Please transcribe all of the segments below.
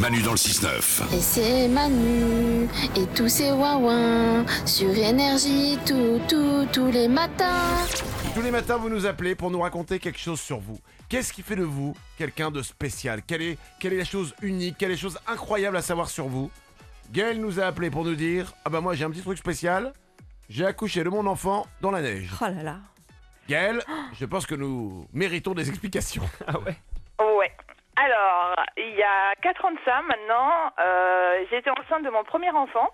Manu dans le 6-9. Et c'est Manu et tous ces ouin sur énergie tout, tout, tous les matins. Tous les matins, vous nous appelez pour nous raconter quelque chose sur vous. Qu'est-ce qui fait de vous quelqu'un de spécial? Quelle est, quelle est la chose unique Quelle est la chose incroyable à savoir sur vous? Gaël nous a appelé pour nous dire Ah bah moi j'ai un petit truc spécial. J'ai accouché de mon enfant dans la neige. Oh là là. Gaël, je pense que nous méritons des explications. Ouais. Alors, il y a 4 ans de ça maintenant, euh, j'étais enceinte de mon premier enfant.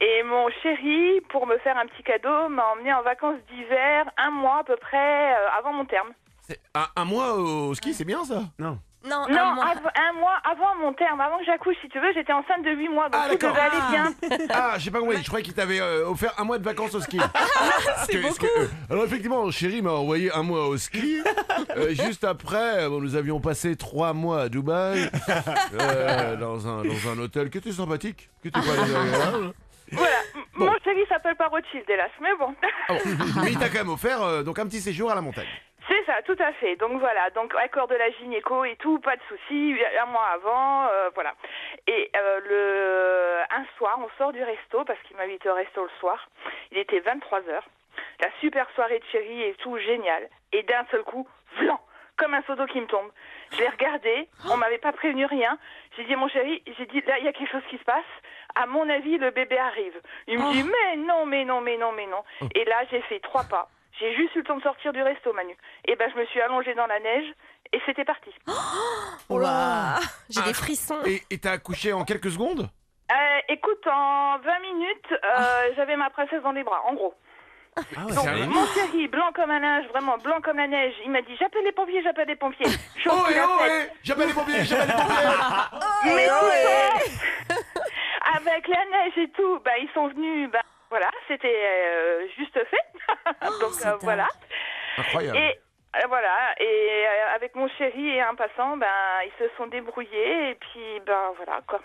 Et mon chéri, pour me faire un petit cadeau, m'a emmené en vacances d'hiver un mois à peu près euh, avant mon terme. C'est un, un mois au ski, c'est bien ça? Non, Non, un mois. av- un mois avant mon terme, avant que j'accouche, si tu veux, j'étais enceinte de 8 mois, donc Ah, tout d'accord. devait aller bien. Ah, j'ai pas compris. Je croyais qu'il t'avait euh, offert un mois de vacances au ski. c'est beaucoup. alors effectivement, chéri m'a envoyé un mois au ski. Euh, juste après, bon, nous avions passé trois mois à Dubaï euh, dans un dans un hôtel qui était sympathique, qui était pas désagréable. Voilà. Bon. Mon chéri s'appelle pas Rothschild, hélas, mais bon. Ah bon. Mais il t'a quand même offert euh, donc un petit séjour à la montagne. C'est ça, tout à fait. Donc voilà, donc accord de la gynéco et tout, pas de souci. Un mois avant, euh, voilà. Et euh, le un soir, on sort du resto parce qu'il m'invite au resto le soir. Il était 23 heures. La super soirée de chéri et tout, génial. Et d'un seul coup, blanc, comme un seau d'eau qui me tombe. Je l'ai regardé, on m'avait pas prévenu rien. J'ai dit mon chéri, j'ai dit là il y a quelque chose qui se passe. À mon avis, le bébé arrive. Il me dit mais non, mais non, mais non, mais non. Et là, j'ai fait trois pas. J'ai juste eu le temps de sortir du resto, Manu. Et ben, je me suis allongée dans la neige et c'était parti. Oh là. J'ai Ah. des frissons. Et t'as accouché en quelques secondes? Euh, écoute, en 20 minutes, euh, j'avais ma princesse dans les bras, en gros. Donc, sérieux? mon chéri, blanc comme un linge, vraiment blanc comme la neige, il m'a dit j'appelle les pompiers, j'appelle les pompiers. Oh a oh et J'appelle les pompiers, j'appelle les pompiers Mais tout ça, avec la neige et tout, bah, ils sont venus, bah, voilà, c'était euh, juste fait. Donc euh, voilà. Incroyable. Et euh, voilà, et euh, avec mon chéri et un passant, ben ils se sont débrouillés et puis ben voilà quoi.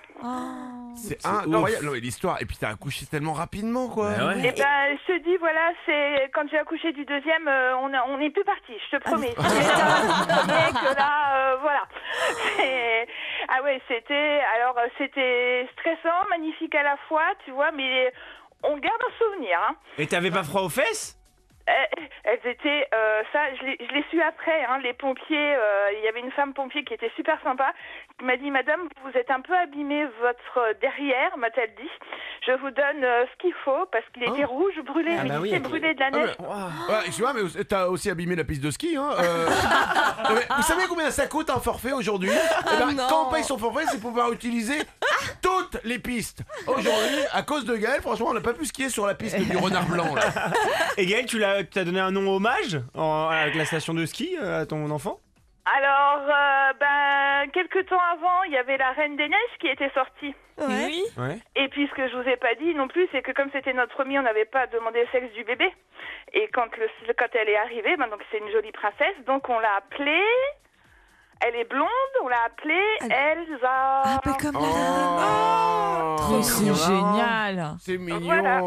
C'est incroyable. L'histoire. Et puis t'as accouché tellement rapidement quoi. Et ben je te dis voilà, c'est quand j'ai accouché du deuxième, on a- on n'est plus parti, je te promets. Promets que là, euh, voilà. Ah ouais, c'était alors c'était stressant, magnifique à la fois, tu vois, mais on garde un souvenir. Hein. Et t'avais pas froid aux fesses? Elles étaient, euh, ça, je l'ai je l'ai su après. Hein, les pompiers, euh, il y avait une femme pompier qui était super sympa, qui m'a dit, Madame, vous êtes un peu abîmé votre derrière, m'a-t-elle dit. Je vous donne euh, ce qu'il faut parce qu'il était rouge, brûlé, Ah mais bah il oui, s'est ok. brûlé de la Ah, neige. mais- Ouais, excuse-moi, mais t'as aussi abîmé la piste de ski. Hein euh. Vous savez combien ça coûte un forfait aujourd'hui? Eh ben. Quand on paye son forfait, c'est pour pouvoir utiliser toutes les pistes. Aujourd'hui, à cause de Gaël, franchement, on n'a pas pu skier sur la piste du renard blanc. Là. Et Gaël, tu l'as, tu as donné un nom hommage en- à la station de ski euh, à ton enfant? Alors, euh, ben, quelques temps avant, il y avait la Reine des Neiges qui était sortie. Oui. Ouais. Et puis ce que je vous ai pas dit non plus, c'est que comme c'était notre premier, on n'avait pas demandé le sexe du bébé. Et quand le quand elle est arrivée, ben donc c'est une jolie princesse, donc on l'a appelée. Elle est blonde, on l'a appelée Elsa. Un peu comme Oh, Trop C'est génial. C'est mignon, Voilà.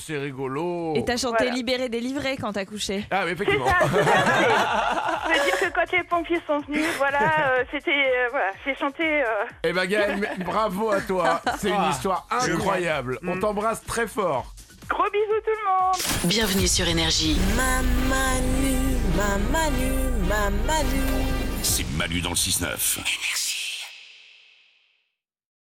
c'est rigolo. Et t'as chanté Voilà. Libéré, délivré quand t'as couché. Ah, mais C'est effectivement. ça, fait. Je veux dire que quand les pompiers sont venus, voilà, euh, c'était, euh, voilà, j'ai chanté. euh, Eh ben Gaël, mais- bravo à toi. C'est une Ah, histoire incroyable. On t'embrasse très fort. Gros bisous tout le monde. Bienvenue sur Énergie. Ma Manu, ma Manu, ma Manu. Manu dans le 6-9.